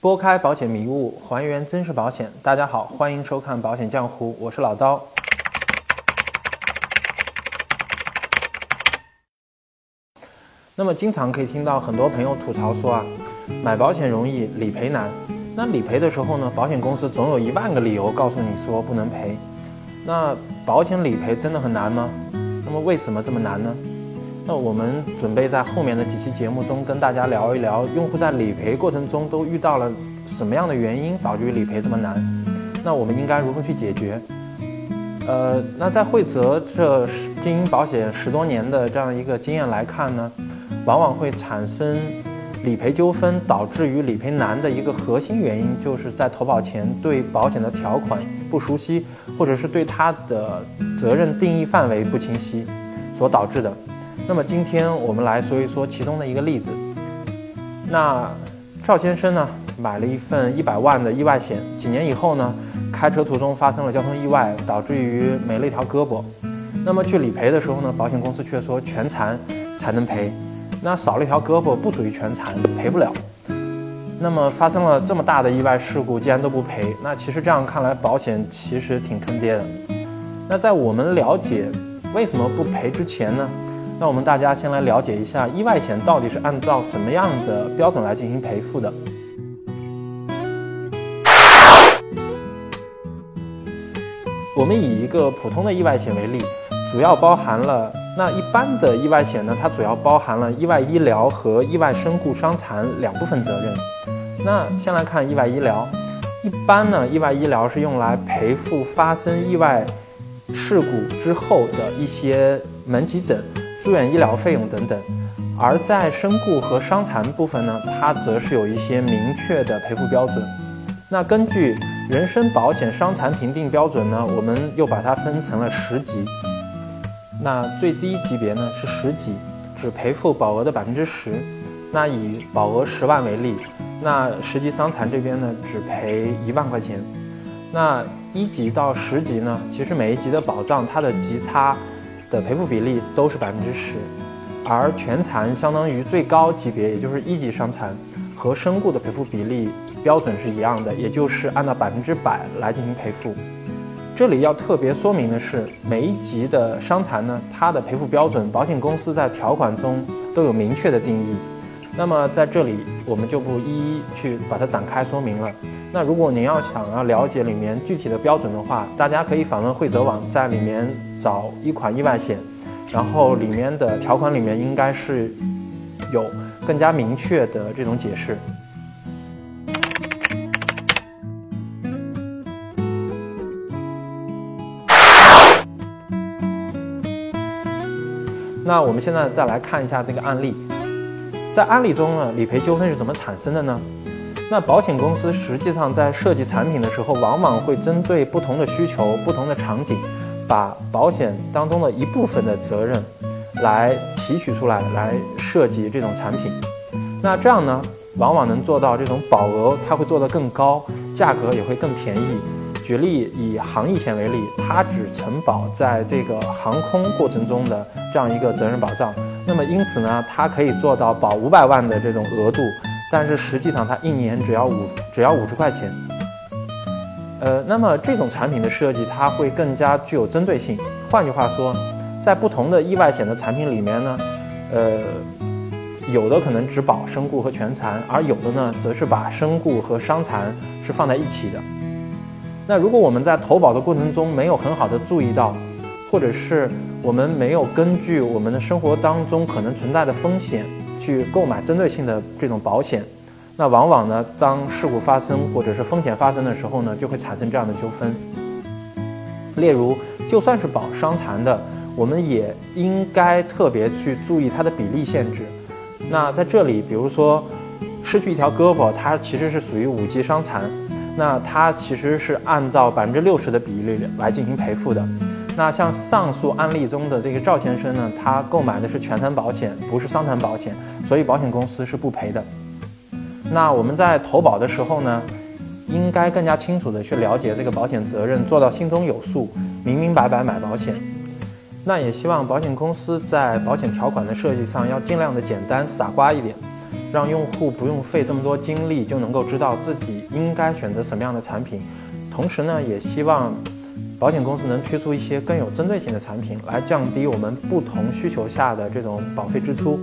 拨开保险迷雾，还原真实保险。大家好，欢迎收看《保险江湖》，我是老刀。那么，经常可以听到很多朋友吐槽说啊，买保险容易，理赔难。那理赔的时候呢，保险公司总有一万个理由告诉你说不能赔。那保险理赔真的很难吗？那么为什么这么难呢？那我们准备在后面的几期节目中跟大家聊一聊，用户在理赔过程中都遇到了什么样的原因导致于理赔这么难？那我们应该如何去解决？呃，那在惠泽这经营保险十多年的这样一个经验来看呢，往往会产生理赔纠纷，导致于理赔难的一个核心原因，就是在投保前对保险的条款不熟悉，或者是对它的责任定义范围不清晰所导致的。那么今天我们来说一说其中的一个例子。那赵先生呢买了一份一百万的意外险，几年以后呢开车途中发生了交通意外，导致于没了一条胳膊。那么去理赔的时候呢，保险公司却说全残才能赔，那少了一条胳膊不属于全残，赔不了。那么发生了这么大的意外事故，既然都不赔，那其实这样看来，保险其实挺坑爹的。那在我们了解为什么不赔之前呢？那我们大家先来了解一下意外险到底是按照什么样的标准来进行赔付的。我们以一个普通的意外险为例，主要包含了那一般的意外险呢，它主要包含了意外医疗和意外身故伤残两部分责任。那先来看意外医疗，一般呢，意外医疗是用来赔付发生意外事故之后的一些门急诊。住院医疗费用等等，而在身故和伤残部分呢，它则是有一些明确的赔付标准。那根据人身保险伤残评定标准呢，我们又把它分成了十级。那最低级别呢是十级，只赔付保额的百分之十。那以保额十万为例，那十级伤残这边呢只赔一万块钱。那一级到十级呢，其实每一级的保障它的级差。的赔付比例都是百分之十，而全残相当于最高级别，也就是一级伤残和身故的赔付比例标准是一样的，也就是按照百分之百来进行赔付。这里要特别说明的是，每一级的伤残呢，它的赔付标准，保险公司在条款中都有明确的定义。那么在这里我们就不一一去把它展开说明了。那如果您要想要了解里面具体的标准的话，大家可以访问惠泽网，在里面找一款意外险，然后里面的条款里面应该是有更加明确的这种解释。那我们现在再来看一下这个案例。在案例中呢，理赔纠纷是怎么产生的呢？那保险公司实际上在设计产品的时候，往往会针对不同的需求、不同的场景，把保险当中的一部分的责任来提取出来，来设计这种产品。那这样呢，往往能做到这种保额它会做得更高，价格也会更便宜。举例以航意险为例，它只承保在这个航空过程中的这样一个责任保障。那么因此呢，它可以做到保五百万的这种额度，但是实际上它一年只要五只要五十块钱。呃，那么这种产品的设计，它会更加具有针对性。换句话说，在不同的意外险的产品里面呢，呃，有的可能只保身故和全残，而有的呢，则是把身故和伤残是放在一起的。那如果我们在投保的过程中没有很好的注意到，或者是我们没有根据我们的生活当中可能存在的风险去购买针对性的这种保险，那往往呢，当事故发生或者是风险发生的时候呢，就会产生这样的纠纷。例如，就算是保伤残的，我们也应该特别去注意它的比例限制。那在这里，比如说失去一条胳膊，它其实是属于五级伤残，那它其实是按照百分之六十的比例来进行赔付的。那像上述案例中的这个赵先生呢，他购买的是全残保险，不是伤残保险，所以保险公司是不赔的。那我们在投保的时候呢，应该更加清楚的去了解这个保险责任，做到心中有数，明明白白买保险。那也希望保险公司在保险条款的设计上要尽量的简单、傻瓜一点。让用户不用费这么多精力就能够知道自己应该选择什么样的产品。同时呢，也希望保险公司能推出一些更有针对性的产品，来降低我们不同需求下的这种保费支出。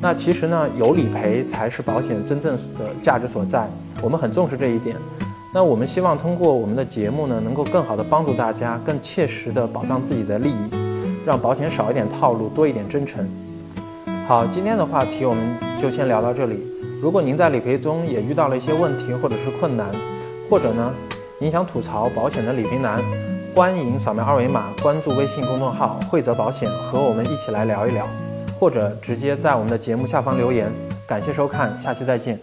那其实呢，有理赔才是保险真正的价值所在，我们很重视这一点。那我们希望通过我们的节目呢，能够更好的帮助大家，更切实的保障自己的利益，让保险少一点套路，多一点真诚。好，今天的话题我们就先聊到这里。如果您在理赔中也遇到了一些问题或者是困难，或者呢，您想吐槽保险的理赔难，欢迎扫描二维码关注微信公众号“惠泽保险”，和我们一起来聊一聊。或者直接在我们的节目下方留言。感谢收看，下期再见。